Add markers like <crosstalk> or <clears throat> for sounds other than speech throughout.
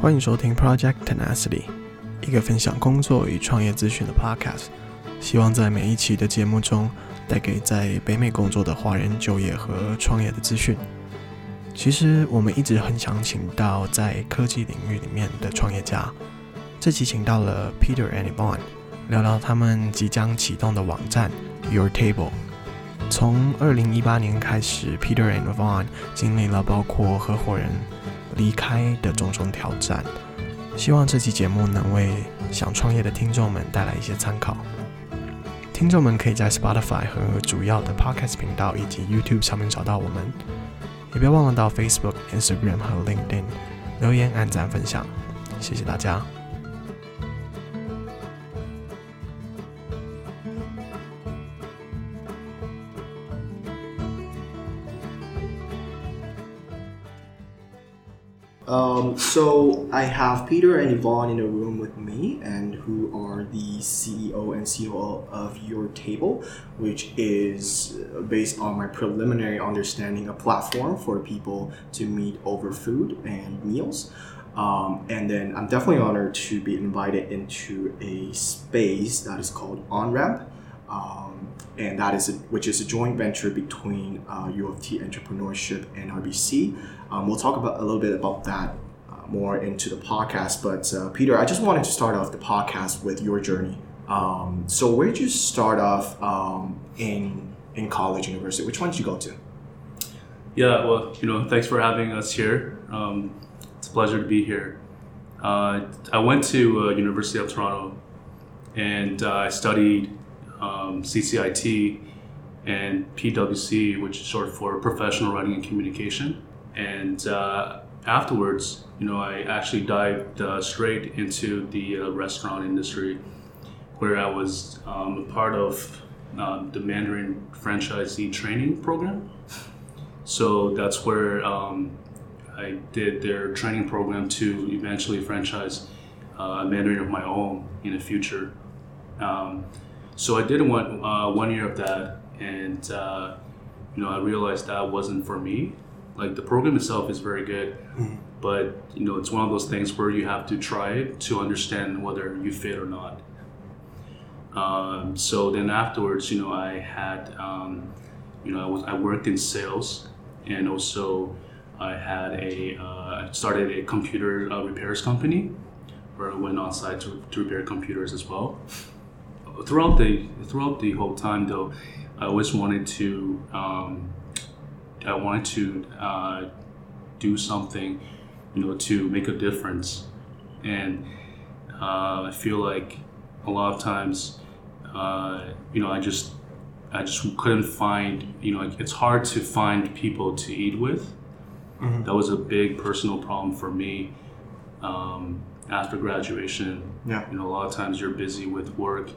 欢迎收听 Project Tenacity，一个分享工作与创业资讯的 podcast。希望在每一期的节目中，带给在北美工作的华人就业和创业的资讯。其实我们一直很想请到在科技领域里面的创业家。这期请到了 Peter and Yvonne，聊聊他们即将启动的网站 Your Table。从2018年开始，Peter and Yvonne 经历了包括合伙人。离开的种种挑战，希望这期节目能为想创业的听众们带来一些参考。听众们可以在 Spotify 和主要的 Podcast 频道以及 YouTube 上面找到我们，也别忘了到 Facebook、Instagram 和 LinkedIn 留言、按赞、分享，谢谢大家。Um, so I have Peter and Yvonne in a room with me, and who are the CEO and COO of Your Table, which is based on my preliminary understanding a platform for people to meet over food and meals. Um, and then I'm definitely honored to be invited into a space that is called OnRamp. Um, and that is a, which is a joint venture between uh, U of T Entrepreneurship and RBC. Um, we'll talk about a little bit about that uh, more into the podcast. But uh, Peter, I just wanted to start off the podcast with your journey. Um, so where did you start off um, in in college, university? Which one did you go to? Yeah, well, you know, thanks for having us here. Um, it's a pleasure to be here. Uh, I went to uh, University of Toronto, and uh, I studied um, CCIT and PWC, which is short for Professional Writing and Communication. And uh, afterwards, you know, I actually dived uh, straight into the uh, restaurant industry, where I was um, a part of um, the Mandarin franchisee training program. So that's where um, I did their training program to eventually franchise uh, Mandarin of my own in the future. Um, so I did one uh, one year of that, and uh, you know I realized that wasn't for me. Like the program itself is very good, mm-hmm. but you know it's one of those things where you have to try it to understand whether you fit or not. Um, so then afterwards, you know, I had, um, you know, I was I worked in sales, and also I had a uh, started a computer uh, repairs company, where I went on site to, to repair computers as well throughout the throughout the whole time though, I always wanted to um, I wanted to uh, do something, you know, to make a difference, and uh, I feel like a lot of times, uh, you know, I just I just couldn't find, you know, it's hard to find people to eat with. Mm-hmm. That was a big personal problem for me um, after graduation. Yeah. You know, a lot of times you're busy with work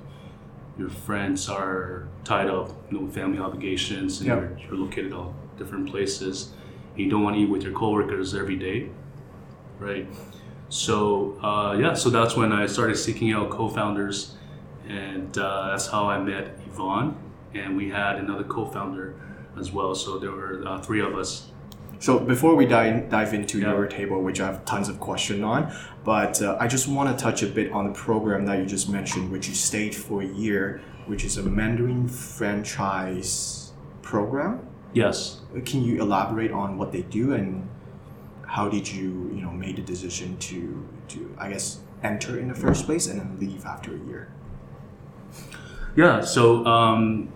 your friends are tied up, you know, with family obligations, and you're, you're located all different places. You don't want to eat with your coworkers every day, right? So uh, yeah, so that's when I started seeking out co-founders, and uh, that's how I met Yvonne, and we had another co-founder as well. So there were uh, three of us so before we dive, dive into yeah. your table, which I have tons of questions on, but uh, I just want to touch a bit on the program that you just mentioned, which you stayed for a year, which is a Mandarin franchise program. Yes. Can you elaborate on what they do and how did you, you know, make the decision to, to I guess, enter in the first place and then leave after a year? Yeah. So, um,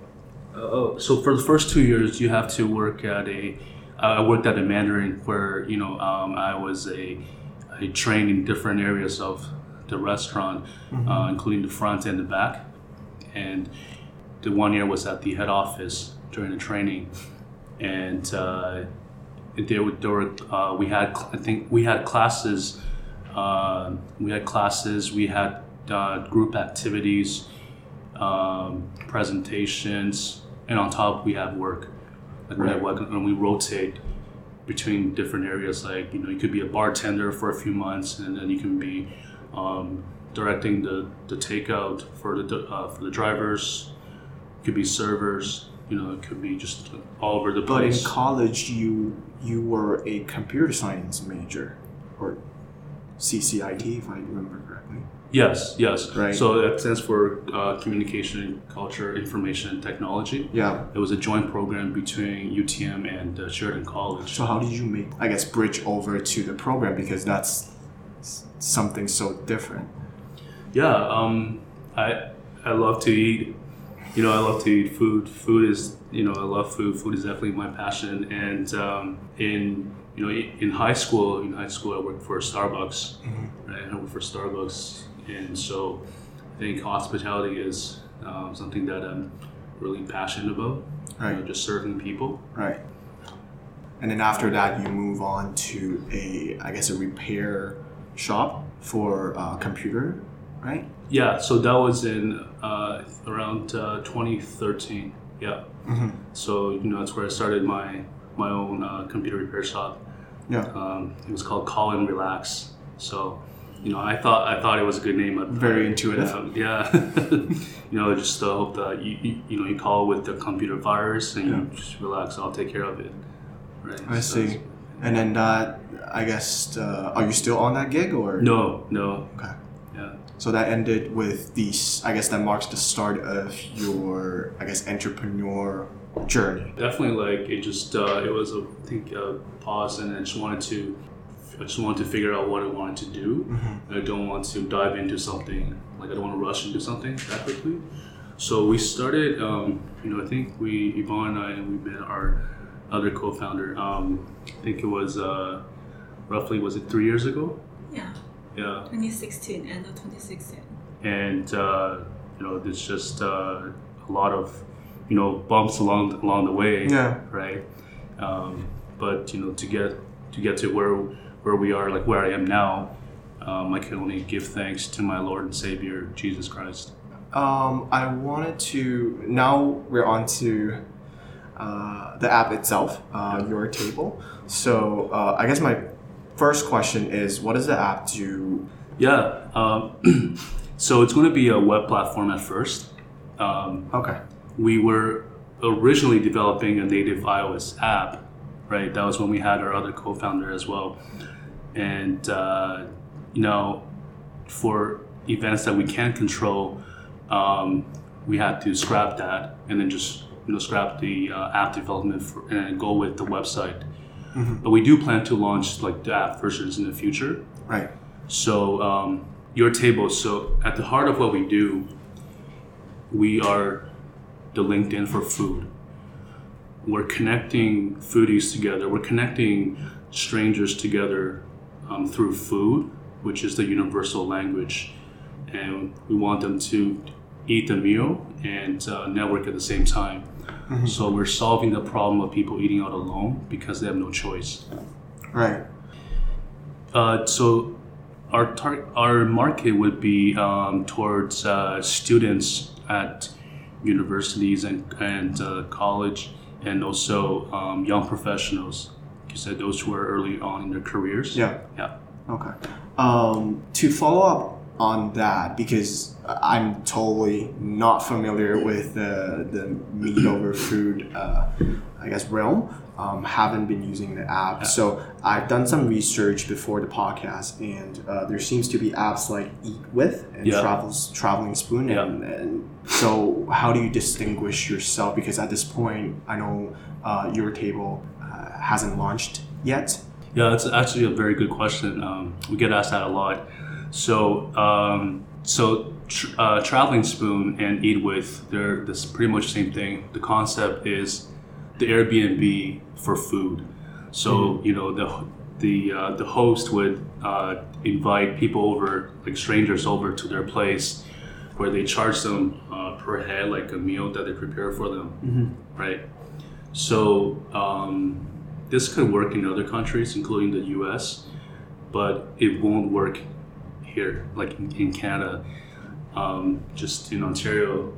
uh, so for the first two years, you have to work at a I worked at a Mandarin where you know um, I was a, a trained in different areas of the restaurant, mm-hmm. uh, including the front and the back. And the one year was at the head office during the training, and uh, there, there were uh, we had I think we had classes, uh, we had classes, we had uh, group activities, um, presentations, and on top we had work like right. and we rotate between different areas. Like you know, you could be a bartender for a few months, and then you can be um, directing the, the takeout for the uh, for the drivers. It could be servers. You know, it could be just all over the But in college, you you were a computer science major, or CCIT, if I remember correctly. Yes, yes. Right. So that stands for uh, Communication, Culture, Information, and Technology. Yeah. It was a joint program between UTM and uh, Sheridan College. So how did you make, I guess, bridge over to the program because that's something so different. Yeah, um, I I love to eat. You know, I love to eat food. Food is, you know, I love food. Food is definitely my passion. And um, in you know, in high school, in high school, I worked for Starbucks. Right, I worked for Starbucks, and so I think hospitality is um, something that I'm really passionate about. You know, Right. just serving people. Right. And then after that, you move on to a, I guess, a repair shop for uh, computer, right? Yeah, so that was in uh, around uh, 2013. Yeah. Mm-hmm. So you know that's where I started my my own uh, computer repair shop. Yeah. Um, it was called Call and Relax. So you know I thought I thought it was a good name. But Very intuitive. Um, yeah. <laughs> you know just uh, hope that you, you you know you call with the computer virus and you just relax. I'll take care of it. Right. I So see. And then that, I guess, uh, are you still on that gig or? No, no. Okay. Yeah. So that ended with these, I guess that marks the start of your, I guess, entrepreneur journey. Definitely, like it just uh, it was a, I think a pause, and I just wanted to I just wanted to figure out what I wanted to do. I don't want to dive into something like I don't want to rush into something that quickly. So we started. Um, you know, I think we Yvonne and I we met our other co-founder. Um, I think it was uh, roughly was it three years ago? Yeah, Yeah, 2016, end of 2016. and uh, you know, there's just uh, a lot of you know bumps along along the way. Yeah. right? Um, but you know, to get to get to where where we are, like where I am now, um, I can only give thanks to my Lord and Savior Jesus Christ. Um, I wanted to. Now we're on to uh, the app itself, uh, Your Table. So uh, I guess my first question is, what does the app do? Yeah. Um, <clears throat> so it's going to be a web platform at first. Um, Okay. we were originally developing a native iOS app, right? That was when we had our other co-founder as well, and uh, you know, for events that we can't control, um, we had to scrap that and then just you know scrap the uh, app development for, and go with the website. But we do plan to launch like the app versions in the future. Right. So um, your table. So at the heart of what we do, we are the LinkedIn for food. We're connecting foodies together. We're connecting strangers together um, through food, which is the universal language, and we want them to eat the meal and uh, network at the same time. So we're solving the problem of people eating out alone because they have no choice. Right. Uh, so our tar- our market would be um, towards uh, students at universities and and uh, college, and also um, young professionals. You said those who are early on in their careers. Yeah. Yeah. Okay. Um, to follow up on that, because I'm totally not familiar with the, the meat over food, uh, I guess, realm. Um, haven't been using the app. So I've done some research before the podcast, and uh, there seems to be apps like Eat With and Yeah. Travels Traveling Spoon. And, and so, how do you distinguish yourself? Because at this point, I know uh, your table uh, hasn't launched yet. Yeah, that's actually a very good question. Um, we get asked that a lot. So, um, so tr- uh, traveling spoon and eat with they're this pretty much the same thing. The concept is the Airbnb for food. So you know the the uh, the host would uh, invite people over, like strangers over to their place, where they charge them uh, per head, like a meal that they prepare for them, right? So um, this could work in other countries, including the U.S., but it won't work here, like in, in Canada. Um, just in Ontario,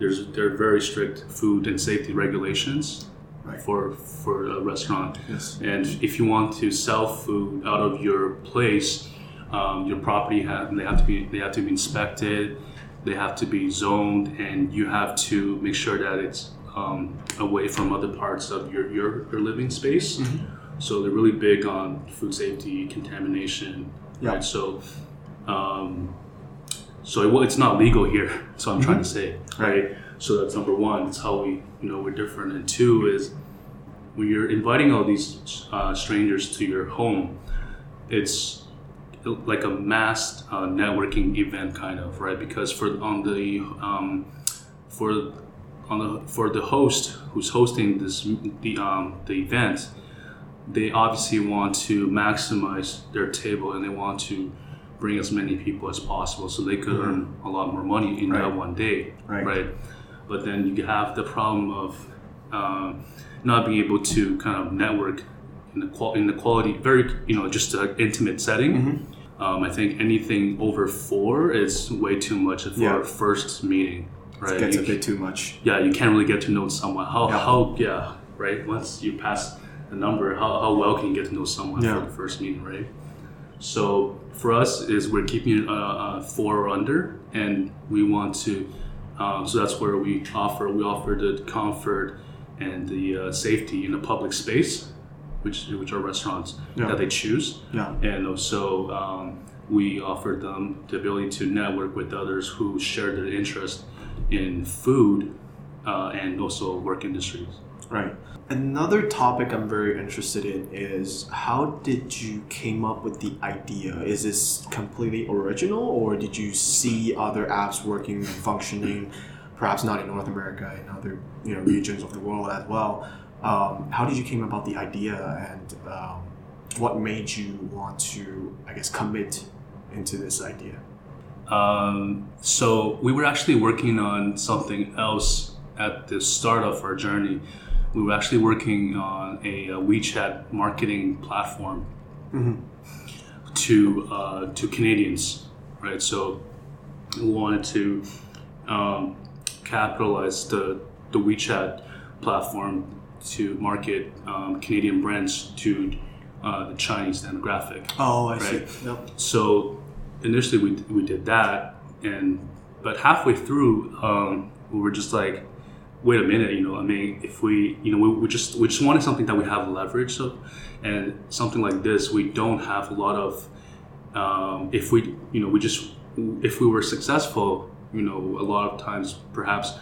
there's there are very strict food and safety regulations Right. for for a restaurant. Yes. And if you want to sell food out of your place, Um, your property have they have to be they have to be inspected, they have to be zoned, and you have to make sure that it's um, away from other parts of your your, your living space. So they're really big on food safety, contamination, Yeah. right? So, um, so it, well, it's not legal here. So I'm trying to say, right? So that's number one. It's how we, you know, we're different. And two is when you're inviting all these uh, strangers to your home, it's like a mass uh, networking event, kind of, right? Because for on the um, for the for the host who's hosting this the um, the event, they obviously want to maximize their table and they want to bring as many people as possible so they could earn a lot more money in that one day Right. but then you have the problem of um, not being able to kind of network in the, qual- in the quality very you know just an intimate setting Mm-hmm. um, i think anything over four is way too much for Yeah. a first meeting right Gets a You bit too much. yeah, you can't really get to know someone. How, Yeah. how yeah, right? Once you pass the number, how, how well can you get to know someone Yeah. for the first meeting, right? So for us, is we're keeping it uh, uh, four or under, and we want to. Um, so that's where we offer we offer the comfort and the uh, safety in a public space, which which are restaurants Yeah. that they choose Yeah. and also um, we offer them the ability to network with others who share their interest in food uh, and also work industries. Right. Another topic I'm very interested in is how did you came up with the idea? Is this completely original or did you see other apps working, functioning, perhaps not in North America, in other you know regions of the world as well? Um, how did you came about the idea and um, what made you want to, I guess, commit into this idea? Um, so we were actually working on something else at the start of our journey. We were actually working on a, uh WeChat marketing platform to uh, to Canadians, right? So we wanted to um, capitalize the the WeChat platform to market um, Canadian brands to uh, the Chinese demographic. Oh, I Right. see. Yep. So initially we, we did that, and but halfway through um, we were just like, wait a minute, you know, I mean, if we, you know, we, we just we just wanted something that we have leverage of, and something like this we don't have a lot of. Um, if we, you know, we just if we were successful, you know, a lot of times perhaps,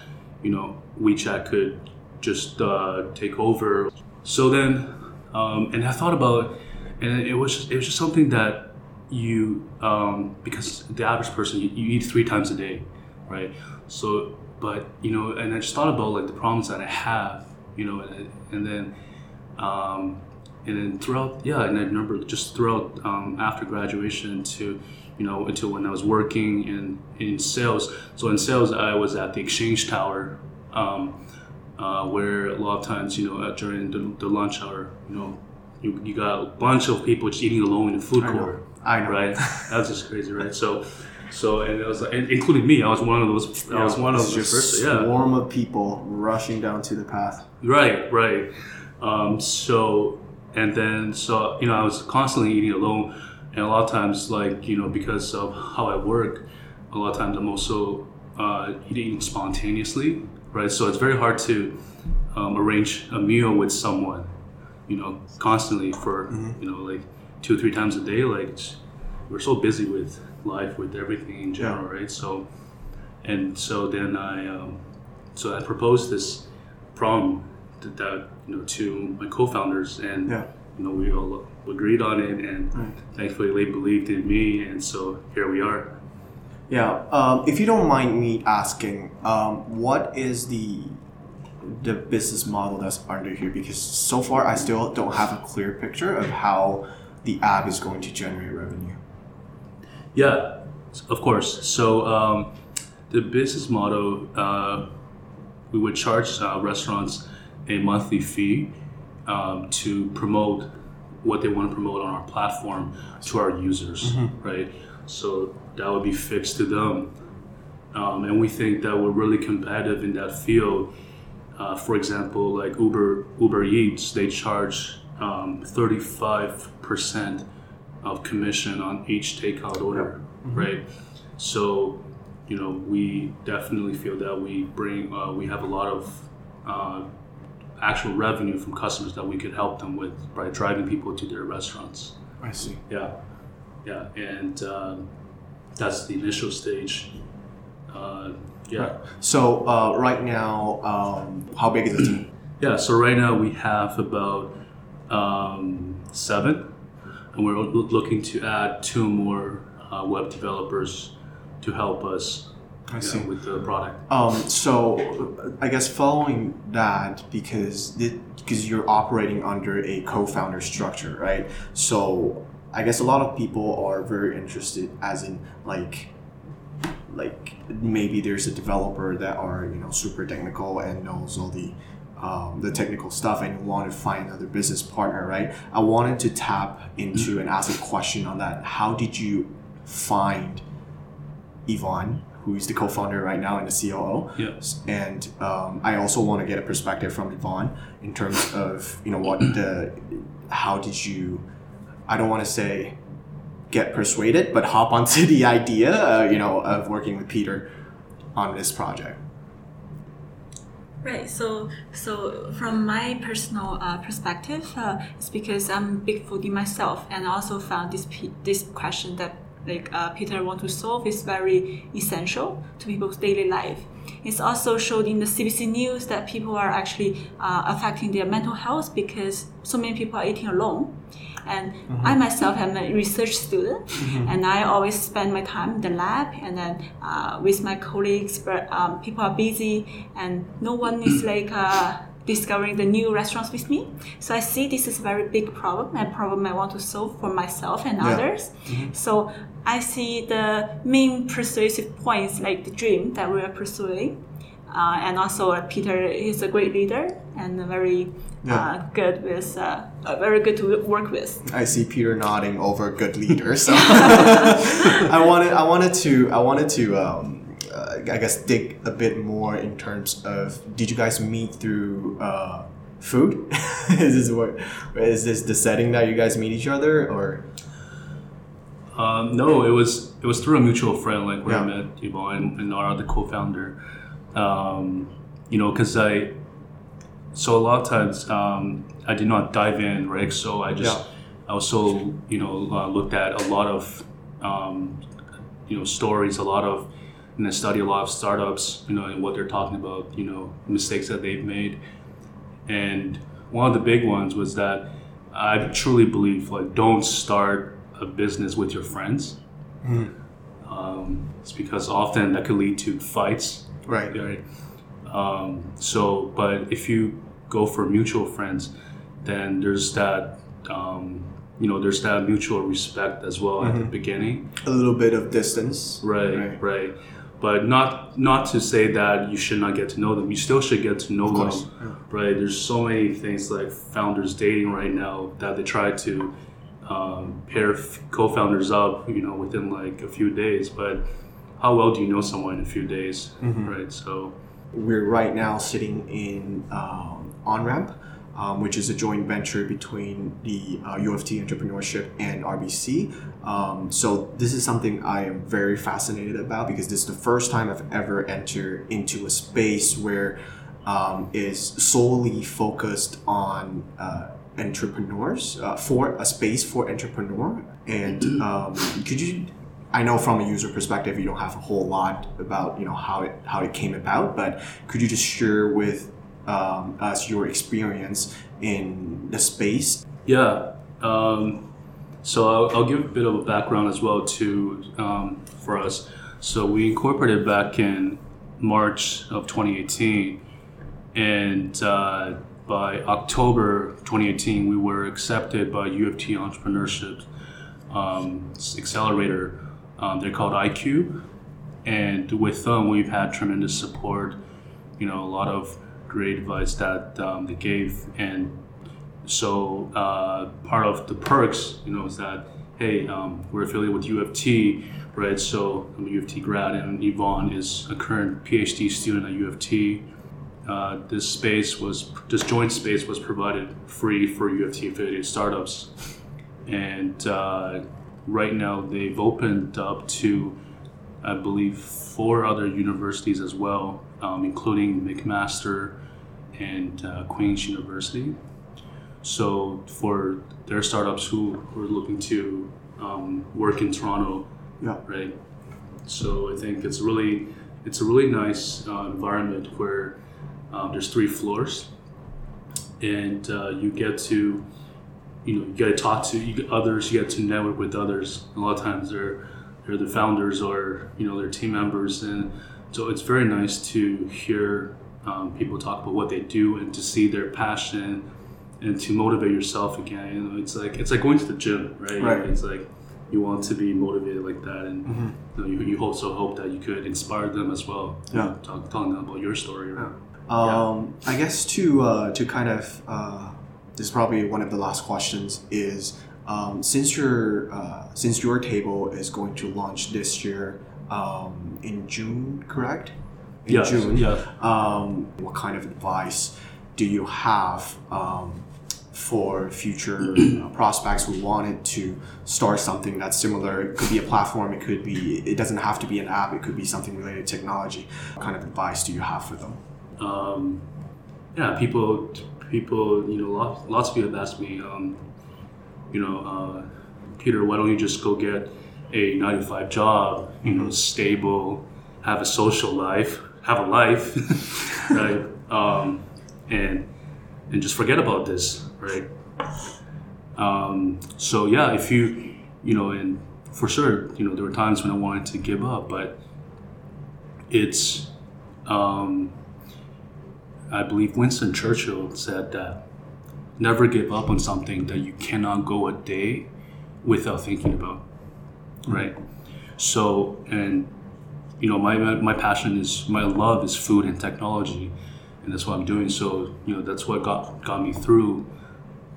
you know, WeChat could just uh, take over. So then, um, and I thought about, and it was just, it was just something that you um, because the average person you, you eat three times a day, right? So, but you know, and I just thought about like the problems that I have, you know, and, and then. Um, and then throughout, yeah, and I remember just throughout um, after graduation to, you know, until when I was working in in sales. So in sales, I was at the Exchange Tower, um, uh, where a lot of times, you know, uh, during the, the lunch hour, you know, you, you got a bunch of people just eating alone in the food court, I know. right? That's just crazy, right? So, so and it was, and including me, I was one of those. I was one of the just first, yeah. swarm of people rushing down to the path. Right, right. Um, so, and then, so, you know, I was constantly eating alone. And a lot of times, like, you know, because of how I work, a lot of times I'm also uh, eating spontaneously, right? So it's very hard to um, arrange a meal with someone, you know, constantly for, you know, like two or three times a day. Like, we're so busy with life, with everything in general, right? So, and so then I, um, so I proposed this problem that, that you know to my co-founders, and Yeah. you know we all agreed on it, and Right. thankfully they believed in me, and so here we are. Yeah. Um, if you don't mind me asking, um, what is the the business model that's under here? Because so far, I still don't have a clear picture of how the app is going to generate revenue. Yeah, of course. So um, the business model, uh, we would charge uh, restaurants a monthly fee um, to promote what they want to promote on our platform to our users, right? So that would be fixed to them. Um, and we think that we're really competitive in that field. Uh, for example, like Uber Uber Eats, they charge um, 35% of commission on each takeout order, right? So, you know, we definitely feel that we bring, uh, we have a lot of uh, actual revenue from customers that we could help them with by driving people to their restaurants. I see. Yeah, yeah, and um, that's the initial stage. Uh, yeah. So uh, right now, um, how big is the team? Yeah, so right now we have about um, seven, and we're looking to add two more uh, web developers to help us I see. know, with the product. Um, so I guess following that, because because you're operating under a co-founder structure, right? So I guess a lot of people are very interested, as in like like maybe there's a developer that are you know super technical and knows all the um, the technical stuff and you want to find another business partner right i wanted to tap into and ask a question on that how did you find yvonne who is the co-founder right now and the coo Yeah. and um, I also want to get a perspective from Yvonne in terms of you know what the how did you I don't want to say get persuaded but hop onto <laughs> the idea uh, you know of working with Peter on this project. Right. So, so from my personal uh, perspective, uh, it's because I'm big foodie myself, and I also found this this question that like uh, Peter want to solve is very essential to people's daily life. It's also showed in the CBC news that people are actually uh, affecting their mental health because so many people are eating alone. And I myself am a research student, and I always spend my time in the lab and then uh, with my colleagues. But um, people are busy, and no one is <clears throat> like uh, discovering the new restaurants with me. So I see this is a very big problem, a problem I want to solve for myself and Yeah. others. So I see the main persuasive points, like the dream that we are pursuing. Uh, and also, uh, Peter is a great leader and very Yeah. uh, good with, uh, uh, very good to work with. I see Peter nodding over good leader. So <laughs> <laughs> I wanted, I wanted to, I wanted to, um, I guess, dig a bit more in terms of did you guys meet through uh, food? <laughs> is this what, is this the setting that you guys meet each other, or Um, no, it was it was through a mutual friend, like where I Yeah. met Yvonne and, and our other co-founder. Um, you know, because I so a lot of times um, I did not dive in, right? So I just Yeah. I also you know uh, looked at a lot of um, you know stories, a lot of and I study a lot of startups, you know, and what they're talking about, you know, mistakes that they've made, and one of the big ones was that I truly believe like don't start a business with your friends. Um, it's because often that could lead to fights, right? right? Um, so, but if you go for mutual friends, then there's that, um, you know, there's that mutual respect as well at the beginning, A little bit of distance, right? Right. Right. But not not to say that you should not get to know them. You still should get to know Of course, them, right? There's so many things like founders dating right now that they try to um, pair f- co-founders up, you know, within like a few days. But how well do you know someone in a few days, right? So We're right now sitting in um, OnRamp, um, which is a joint venture between the uh, U of T Entrepreneurship and RBC. Um, so this is something I am very fascinated about because this is the first time I've ever entered into a space where um, is solely focused on uh, entrepreneurs uh, for a space for entrepreneur. And um, could you I know from a user perspective, you don't have a whole lot about you know how it how it came about, but could you just share with um, us your experience in the space? Yeah. Um, so I'll, I'll give a bit of a background as well to um, for us. So we incorporated back in March of 2018, and uh, by October 2018, we were accepted by U of T Entrepreneurship um, Accelerator. Um, they're called IQ, and with them, we've had tremendous support. You know, a lot of great advice that um, they gave, and so uh, part of the perks, you know, is that hey, um, we're affiliated with U of T, right? So I'm a U of T grad, and Yvonne is a current PhD student at U of T. Uh, this space was this joint space was provided free for U of T affiliated startups, and uh, right now they've opened up to, I believe, four other universities as well, um, including McMaster and uh, Queen's University. So for their startups who, who are looking to um, work in Toronto, Yeah. right? So I think it's really it's a really nice uh, environment where um, there's three floors, and uh, you get to you know you get to talk to you others, you get to network with others. A lot of times they're they're the founders or you know their team members, and so it's very nice to hear um, people talk about what they do and to see their passion and to motivate yourself again. You know, it's like it's like going to the gym, right? Right. It's like you want to be motivated like that, and Mhm. you, know, you, you also hope that you could inspire them as well. Yeah. Talk, telling them about your story. Right? Um, I guess to uh, to kind of uh, this is probably one of the last questions is um, since your uh, since your table is going to launch this year um, in June, correct? In Yes, June. yeah. Um, what kind of advice do you have um, for future uh, <clears throat> prospects who wanted to start something that's similar? It could be a platform. It could be. It doesn't have to be an app. It could be something related to technology. What kind of advice do you have for them? um, yeah, people, people, you know, lots, lots of people have asked me, um, you know, uh, Peter, why don't you just go get a nine to five job, you know, stable, have a social life, have a life, <laughs> right? Um, and and just forget about this, right? Um, so yeah, if you, you know, and for sure, you know, there were times when I wanted to give up, but it's, um, I believe Winston Churchill said that never give up on something that you cannot go a day without thinking about, right? So, and you know, my my passion is my love is food and technology, and that's what I'm doing. So, you know, that's what got got me through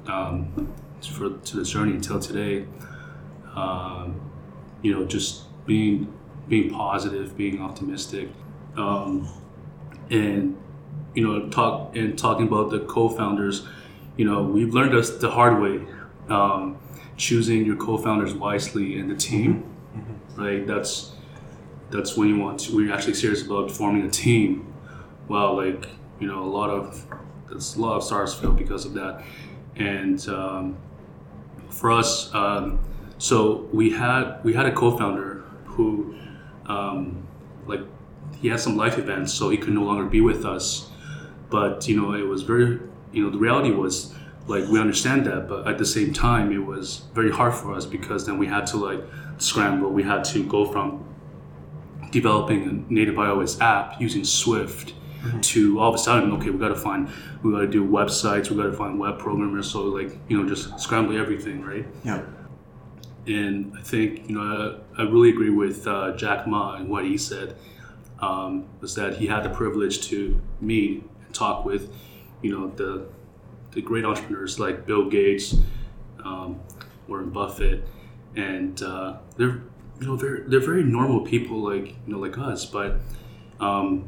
um, for to the journey until today. Um, you know, just being being positive, being optimistic, um, and you know, talk and talking about the co-founders. You know, we've learned this the hard way. Um, choosing your co-founders wisely in the team, right? That's that's when you want to. We're actually serious about forming a team. Well, like you know, a lot of there's a lot of stars fail because of that, and um, for us, um, so we had we had a co-founder who, um, like, he had some life events, so he could no longer be with us. But you know, it was very, you know, the reality was like we understand that, but at the same time, it was very hard for us because then we had to like scramble. We had to go from developing a native iOS app using Swift to all of a sudden, okay, we got to find, we got to do websites, we got to find web programmers. So like, you know, just scramble everything, right? Yeah. And I think, you know, I, I really agree with uh, Jack Ma and what he said um, was that he had the privilege to meet and talk with, you know, the the great entrepreneurs like Bill Gates, um, Warren Buffett, and uh, they're you know they're they're very normal people like you know like us, but um,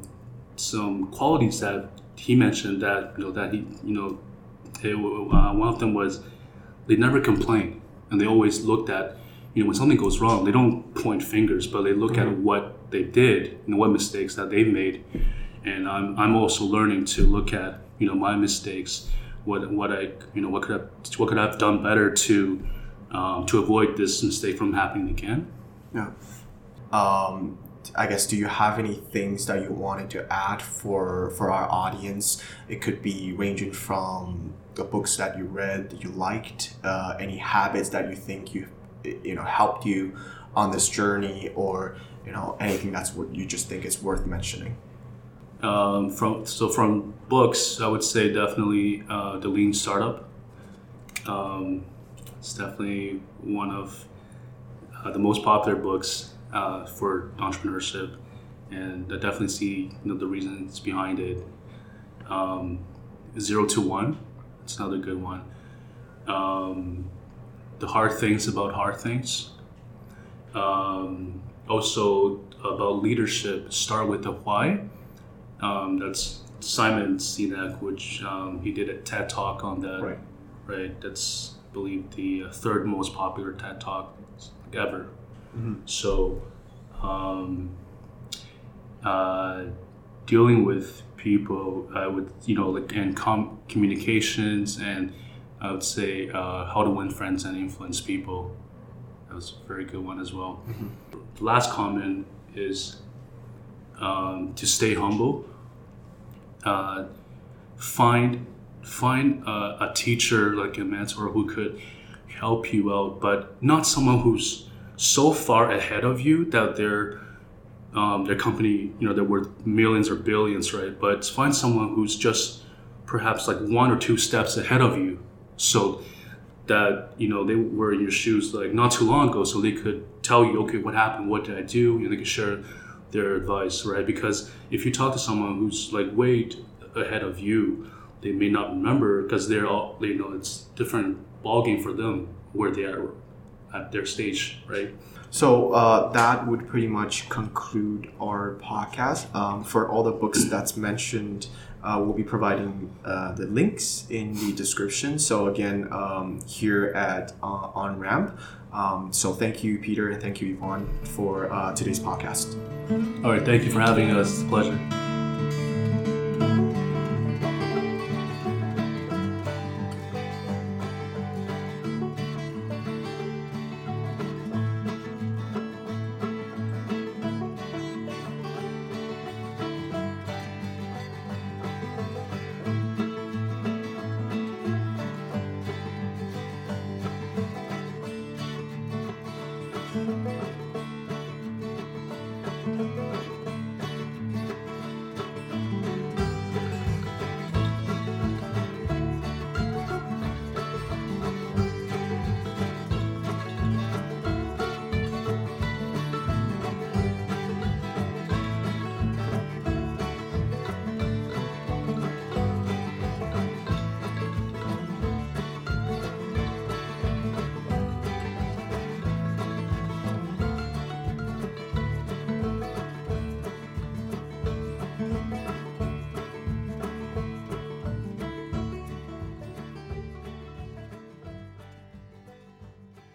some qualities that he mentioned that you know that he you know uh, one of them was they never complain and they always looked at you know when something goes wrong they don't point fingers but they look at what they did and what mistakes that they've made and I'm, I'm also learning to look at you know my mistakes what what I you know what could I what could I have done better to um, to avoid this mistake from happening again Yeah. Um, I guess do you have any things that you wanted to add for for our audience? It could be ranging from the books that you read that you liked, uh, any habits that you think you you know helped you on this journey, or you know anything that's what you just think is worth mentioning. Um, from so from books, I would say definitely uh, the Lean Startup. Um, it's definitely one of uh, the most popular books uh, for entrepreneurship, and I definitely see you know, the reasons behind it. Um, Zero to One, it's another good one. Um, the Hard Things About Hard Things. Um, also about leadership, start with the why. Um, that's Simon Sinek, which um, he did a TED talk on that. Right. Right. That's believe, the third most popular TED Talk ever. So, um, uh, dealing with people uh, with you know like and com- communications and I would say uh, how to win friends and influence people. That was a very good one as well. The last comment is um, to stay humble. Uh, find find a, a teacher like a mentor who could help you out, but not someone who's so far ahead of you that they're um, their company, you know, they're worth millions or billions, right? But find someone who's just perhaps like one or two steps ahead of you, so that you know they were in your shoes like not too long ago, so they could tell you, okay, what happened, what did I do? You know, they could share their advice, right? Because if you talk to someone who's like way ahead of you, they may not remember because they're all, you know, it's different ballgame for them where they are at their stage, right? So uh, that would pretty much conclude our podcast. Um, for all the books that's mentioned, uh, we'll be providing uh, the links in the description. So again, um, here at uh, On Ramp. Um, so thank you, Peter, and thank you, Yvonne, for uh, today's podcast. All right, thank you for having us. It's a pleasure.